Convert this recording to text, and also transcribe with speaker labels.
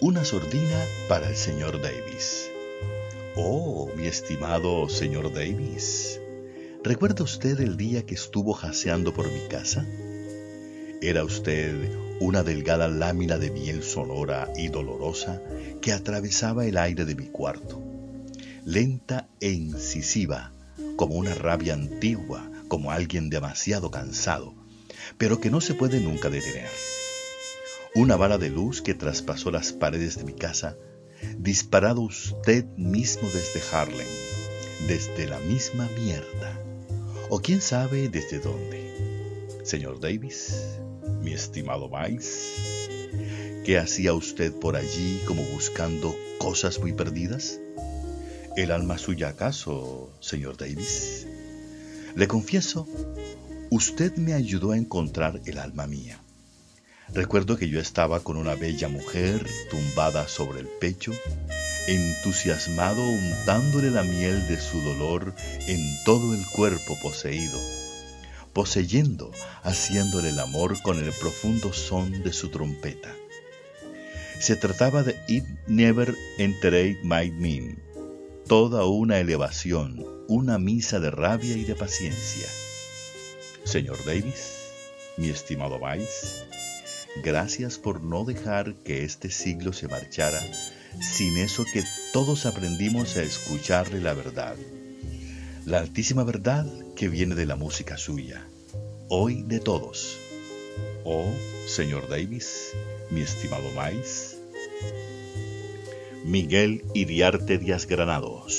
Speaker 1: Una sordina para el señor Davis. Oh, mi estimado señor Davis, ¿recuerda usted el día que estuvo jaceando por mi casa? Era usted una delgada lámina de miel sonora y dolorosa que atravesaba el aire de mi cuarto, lenta e incisiva, como una rabia antigua, como alguien demasiado cansado, pero que no se puede nunca detener. Una bala de luz que traspasó las paredes de mi casa, disparado usted mismo desde Harlem, desde la misma mierda, o quién sabe desde dónde. Señor Davis, mi estimado Vice, ¿qué hacía usted por allí como buscando cosas muy perdidas? ¿El alma suya acaso, señor Davis? Le confieso, usted me ayudó a encontrar el alma mía. Recuerdo que yo estaba con una bella mujer tumbada sobre el pecho, entusiasmado untándole la miel de su dolor en todo el cuerpo poseído, poseyendo, haciéndole el amor con el profundo son de su trompeta. Se trataba de It Never Enterate My Mean, toda una elevación, una misa de rabia y de paciencia. Señor Davis, mi estimado Vice, Gracias por no dejar que este siglo se marchara sin eso que todos aprendimos a escucharle la verdad. La altísima verdad que viene de la música suya, hoy de todos. Oh, señor Davis, mi estimado Mais. Miguel Iriarte Díaz Granados.